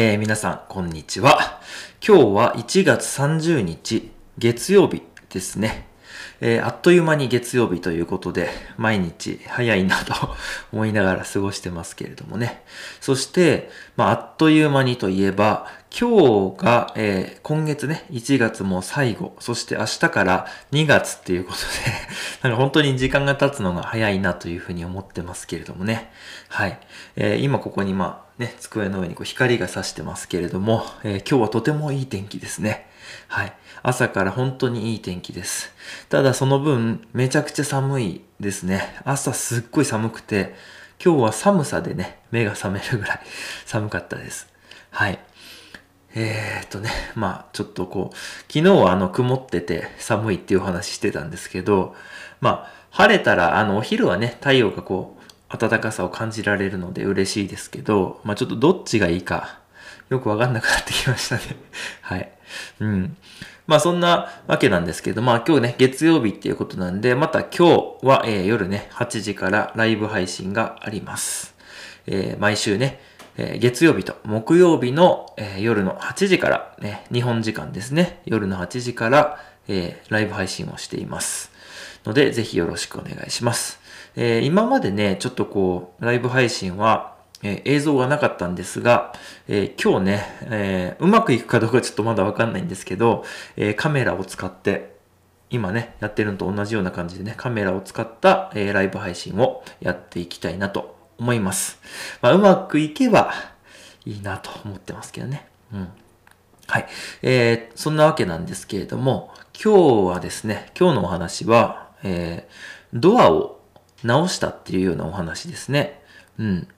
えー皆さん、こんにちは。今日は1月30日、月曜日ですね。えーあっという間に月曜日ということで、毎日早いなと 思いながら過ごしてますけれどもね。そして、まあ、あっという間にといえば、今日が、えー今月ね、1月も最後、そして明日から2月っていうことで、なんか本当に時間が経つのが早いなというふうに思ってますけれどもね。はい。えー今ここにまあね、机の上にこう光が差してますけれども、えー今日はとてもいい天気ですね。はい。朝から本当にいい天気です。ただその分、めちゃくちゃ寒いですね。朝すっごい寒くて、今日は寒さでね、目が覚めるぐらい 寒かったです。はい。えー、っとね、まあちょっとこう、昨日はあの曇ってて寒いっていうお話してたんですけど、まあ晴れたらあのお昼はね、太陽がこう、暖かさを感じられるので嬉しいですけど、まあちょっとどっちがいいか、よくわかんなくなってきましたね。はい。うん。まあそんなわけなんですけど、まあ今日ね、月曜日っていうことなんで、また今日は、えー夜ね、8時からライブ配信があります。えー毎週ね、えー月曜日と木曜日の、え夜の8時から、ね、日本時間ですね、夜の8時から、えライブ配信をしています。ので、ぜひよろしくお願いします。え今までね、ちょっとこう、ライブ配信は、え映像がなかったんですが、えー今日ね、えーうまくいくかどうかちょっとまだわかんないんですけど、えーカメラを使って、今ね、やってるのと同じような感じでね、カメラを使った、えライブ配信をやっていきたいなと思います。まあ、うまくいけばいいなと思ってますけどね。うん。はい。えーそんなわけなんですけれども、今日はですね、今日のお話は、えドアを直したっていうようなお話ですね。うん。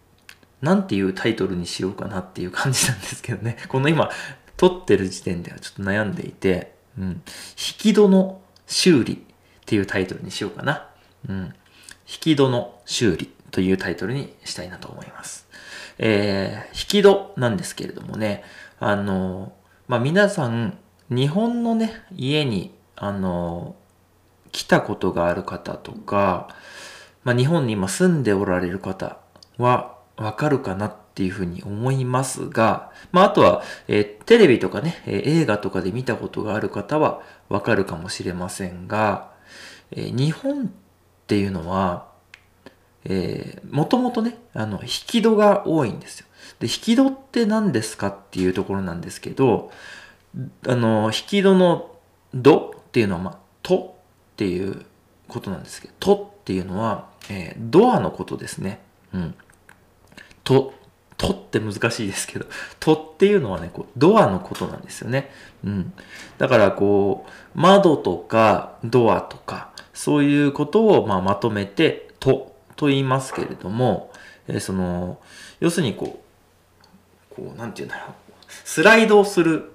なんていうタイトルにしようかなっていう感じなんですけどね。この今、撮ってる時点ではちょっと悩んでいて、うん。引き戸の修理っていうタイトルにしようかな。うん。引き戸の修理というタイトルにしたいなと思います。えー、引き戸なんですけれどもね、あの、まあ、皆さん、日本のね、家に、あの、来たことがある方とか、まあ、日本に今住んでおられる方はわかるかなっていうふうに思いますが、まあ、あとは、えーテレビとかね、えー映画とかで見たことがある方はわかるかもしれませんが、えー日本っていうのは、えー、もともとね、あの、引き戸が多いんですよ。で、引き戸って何ですかっていうところなんですけど、あの、引き戸の戸っていうのは、まあ、とっていうことなんですけど、とっていうのは、えードアのことですね。うん。と、とって難しいですけど、とっていうのはね、こう、ドアのことなんですよね。うん。だから、こう、窓とかドアとか、そういうことを、まあ、まとめて、と、と言いますけれども、えーその、要するにこう、こう、なんていうんだろう。スライドをする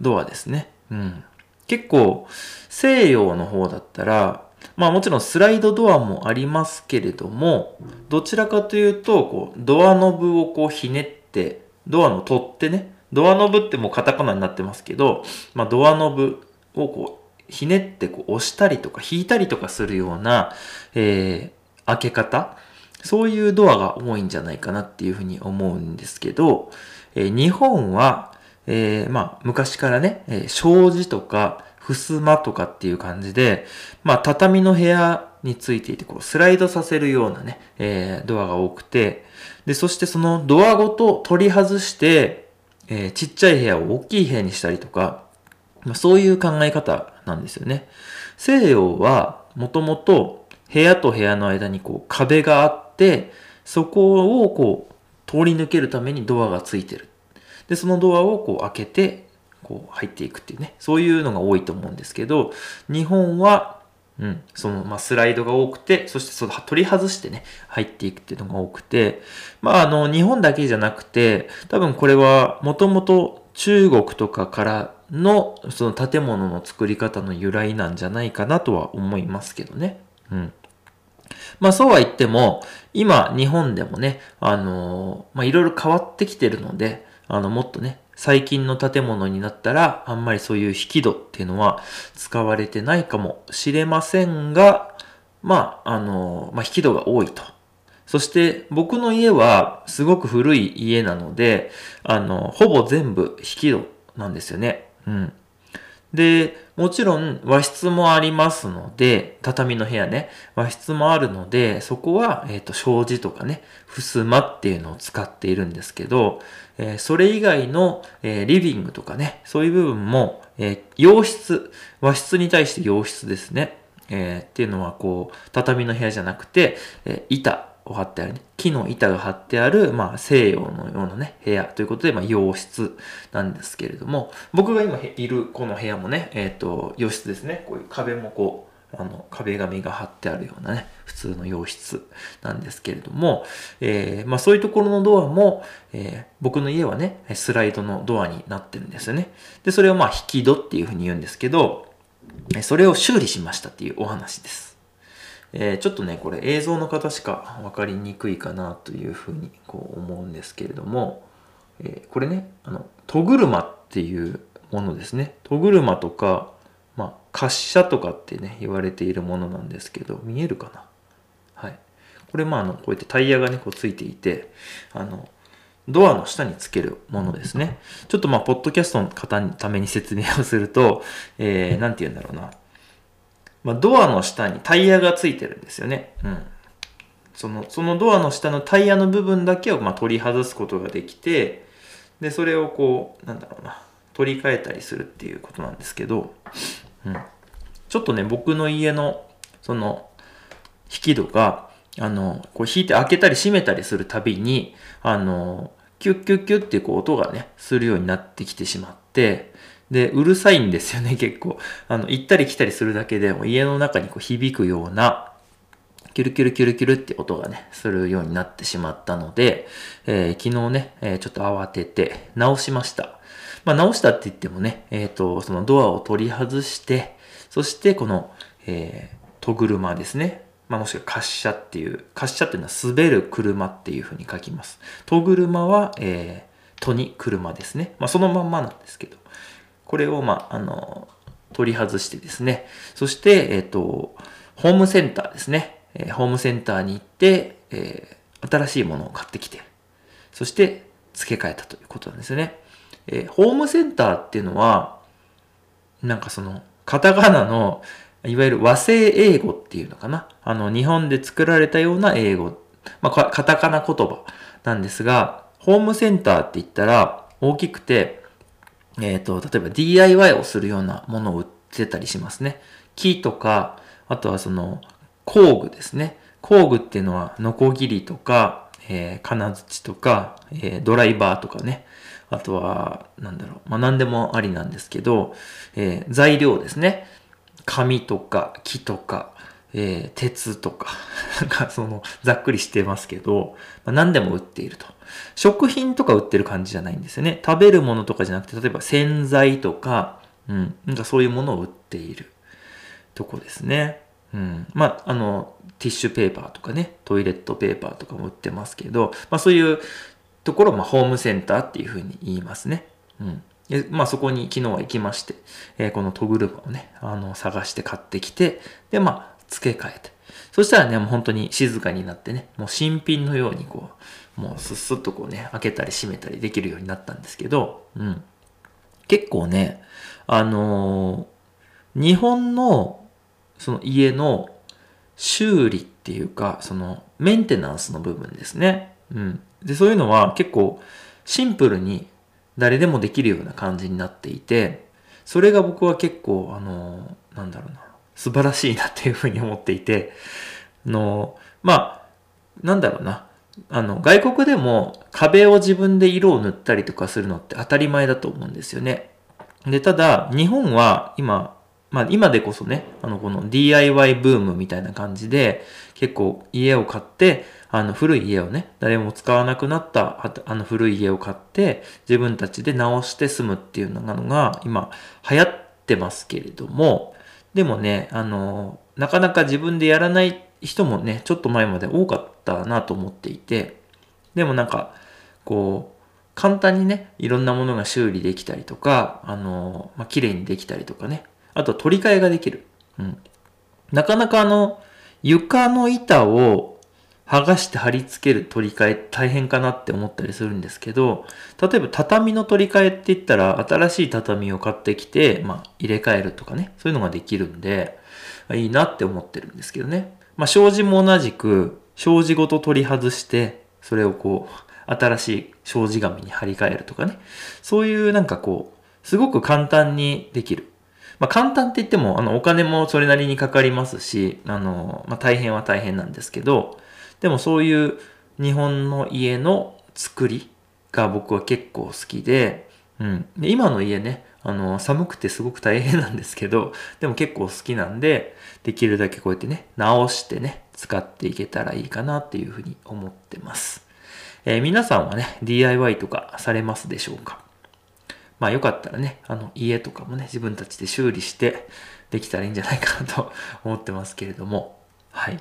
ドアですね。うん。結構、西洋の方だったら、まあもちろんスライドドアもありますけれども、どちらかというと、こう、ドアノブをこうひねって、ドアの取ってね、ドアノブってもうカタカナになってますけど、まあドアノブをこう、ひねってこう押したりとか引いたりとかするような、えー、開け方、そういうドアが多いんじゃないかなっていうふうに思うんですけど、えー日本は、えーまあ、昔からね、えー障子とか、襖とかっていう感じで、まあ、畳の部屋についていて、こう、スライドさせるようなね、えードアが多くて、で、そしてそのドアごと取り外して、えーちっちゃい部屋を大きい部屋にしたりとか、まあ、そういう考え方なんですよね。西洋は、もともと部屋と部屋の間にこう壁があって、そこをこう通り抜けるためにドアがついてる。で、そのドアをこう開けて、こう入っていくっていうね、そういうのが多いと思うんですけど、日本は、うん、その、まあ、スライドが多くて、そしてその取り外してね、入っていくっていうのが多くて、まあ、あの、日本だけじゃなくて、多分これはもともと中国とかからの、その建物の作り方の由来なんじゃないかなとは思いますけどね。うん。まあそうは言っても、今日本でもね、あのまあいろいろ変わってきてるので、あのもっとね、最近の建物になったら、あんまりそういう引き戸っていうのは使われてないかもしれませんが、まあ、あのまあ引き戸が多いと。そして僕の家はすごく古い家なので、あの、ほぼ全部引き戸なんですよね。うん。で、もちろん和室もありますので、畳の部屋ね、和室もあるので、そこは、えっ、ー、と、障子とかね、襖っていうのを使っているんですけど、えー、それ以外の、えー、リビングとかね、そういう部分も、え洋室、和室に対して洋室ですね。えっていうのは、こう、畳の部屋じゃなくて、え板、を貼ってあるね、木の板が貼ってある、まあ、西洋のようなね、部屋ということで、まあ、洋室なんですけれども、僕が今いるこの部屋もね、えっ、ー、と、洋室ですね。こういう壁もこう、あの、壁紙が貼ってあるようなね、普通の洋室なんですけれども、えー、まあそういうところのドアも、えー、僕の家はね、スライドのドアになってるんですよね。で、それをまあ引き戸っていうふうに言うんですけど、それを修理しましたっていうお話です。えー、ちょっとね、これ映像の方しか分かりにくいかなというふうにこう思うんですけれども、えー、これね、あの、戸車っていうものですね。戸車とか、まあ、滑車とかってね、言われているものなんですけど、見えるかな？はい。これ、まあ、あの、こうやってタイヤがね、こうついていて、あの、ドアの下につけるものですね。ちょっとまあ、ポッドキャストの方のために説明をすると、えー、なんて言うんだろうな。まあ、ドアの下にタイヤがついてるんですよね。うん。その、そのドアの下のタイヤの部分だけを、ま、取り外すことができて、で、それをこう、なんだろうな、取り替えたりするっていうことなんですけど、うん。ちょっとね、僕の家の、その、引き戸が、あの、こう引いて開けたり閉めたりするたびに、あの、キュッキュッキュッってこう音がね、するようになってきてしまって、で、うるさいんですよね、結構。あの、行ったり来たりするだけでも家の中にこう響くような、キュルキュルキュルキュルって音がね、するようになってしまったので、えー、昨日ね、えー、ちょっと慌てて直しました。まあ、直したって言ってもね、えっ、ー、と、そのドアを取り外して、そしてこの、えー、戸車ですね。まあ、もしくは滑車っていう、滑車っていうのは滑る車っていうふうに書きます。戸車は、えー、戸に車ですね。まあ、そのまんまなんですけど。これを、まあ、あの、取り外してですね、そして、えっ、ー、と、ホームセンターですね。えー、ホームセンターに行って、えー、新しいものを買ってきて、そして付け替えたということなんですね。えホームセンターっていうのは、なんかその、カタカナの、いわゆる和製英語っていうのかな。あの、日本で作られたような英語。まあ、カタカナ言葉なんですが、ホームセンターって言ったら、大きくて、えっ、ー、と、例えば DIY をするようなものを売ってたりしますね。木とか、あとはその工具ですね。工具っていうのは、ノコギリとか、えー、金槌とか、えー、ドライバーとかね。あとは、なんだろう。まあ、何でもありなんですけど、えー、材料ですね。紙とか木とか、えー、鉄とか、なんかその、ざっくりしてますけど、まあ、何でも売っていると。食品とか売ってる感じじゃないんですよね。食べるものとかじゃなくて、例えば洗剤とか、うん、なんかそういうものを売っているとこですね。うん。まあ、あの、ティッシュペーパーとかね、トイレットペーパーとかも売ってますけど、まあそういうところ、まあ、ホームセンターっていうふうに言いますね。うん。でまあそこに昨日は行きまして、えー、このトグルマをね、あの、探して買ってきて、で、まあ、付け替えて。そしたらね、もう本当に静かになってね、もう新品のようにこう、もうスッスッとこうね、開けたり閉めたりできるようになったんですけど、うん。結構ね、あのー、日本のその家の修理っていうか、そのメンテナンスの部分ですね。うん。で、そういうのは結構シンプルに誰でもできるような感じになっていて、それが僕は結構、あのー、なんだろうな、素晴らしいなっていうふうに思っていて、あの、まあ、なんだろうな、あの、外国でも壁を自分で色を塗ったりとかするのって当たり前だと思うんですよね。で、ただ、日本は今、まあ今でこそね、あの、この DIY ブームみたいな感じで、結構家を買って、あの古い家をね、誰も使わなくなったあの古い家を買って、自分たちで直して住むっていうのが今流行ってますけれども、でもね、あの、なかなか自分でやらない人もね、ちょっと前まで多かったなと思っていて、でもなんか、こう、簡単にね、いろんなものが修理できたりとか、あの、まあ、綺麗にできたりとかね、あと取り替えができる。うん。なかなかあの、床の板を剥がして貼り付ける取り替え大変かなって思ったりするんですけど、例えば畳の取り替えって言ったら新しい畳を買ってきて、まあ入れ替えるとかね、そういうのができるんで、いいなって思ってるんですけどね。まあ障子も同じく、障子ごと取り外して、それをこう、新しい障子紙に貼り替えるとかね。そういうなんかこう、すごく簡単にできる。まあ、簡単って言っても、あの、お金もそれなりにかかりますし、あの、まあ、大変は大変なんですけど、でもそういう日本の家の作りが僕は結構好きで、うん。で今の家ね、あの、寒くてすごく大変なんですけど、でも結構好きなんで、できるだけこうやってね、直してね、使っていけたらいいかなっていうふうに思ってます。えー、皆さんはね、DIY とかされますでしょうか？まあよかったらね、あの家とかもね、自分たちで修理してできたらいいんじゃないかなと思ってますけれども、はい。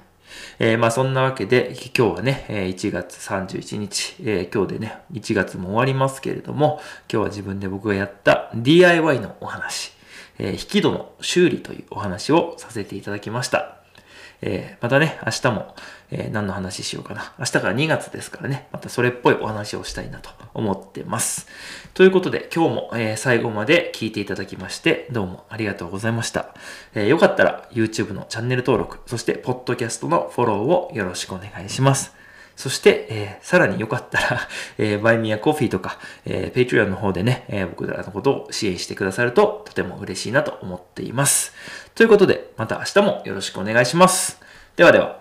えー、まあそんなわけで、今日はね、1月31日、えー、今日でね、1月も終わりますけれども、今日は自分で僕がやった DIY のお話、えー、引き戸の修理というお話をさせていただきました。えー、またね、明日も、えー、何の話しようかな。明日から2月ですからね、またそれっぽいお話をしたいなと思ってます。ということで、今日も、えー、最後まで聞いていただきまして、どうもありがとうございました。えよかったら YouTube のチャンネル登録、そして、ポッドキャストのフォローをよろしくお願いします。そして、えー、さらによかったら、えー、バイミヤコーフィーとか、えー、Patreon の方でね、えー、僕らのことを支援してくださるととても嬉しいなと思っています。ということで、また明日もよろしくお願いします。ではでは。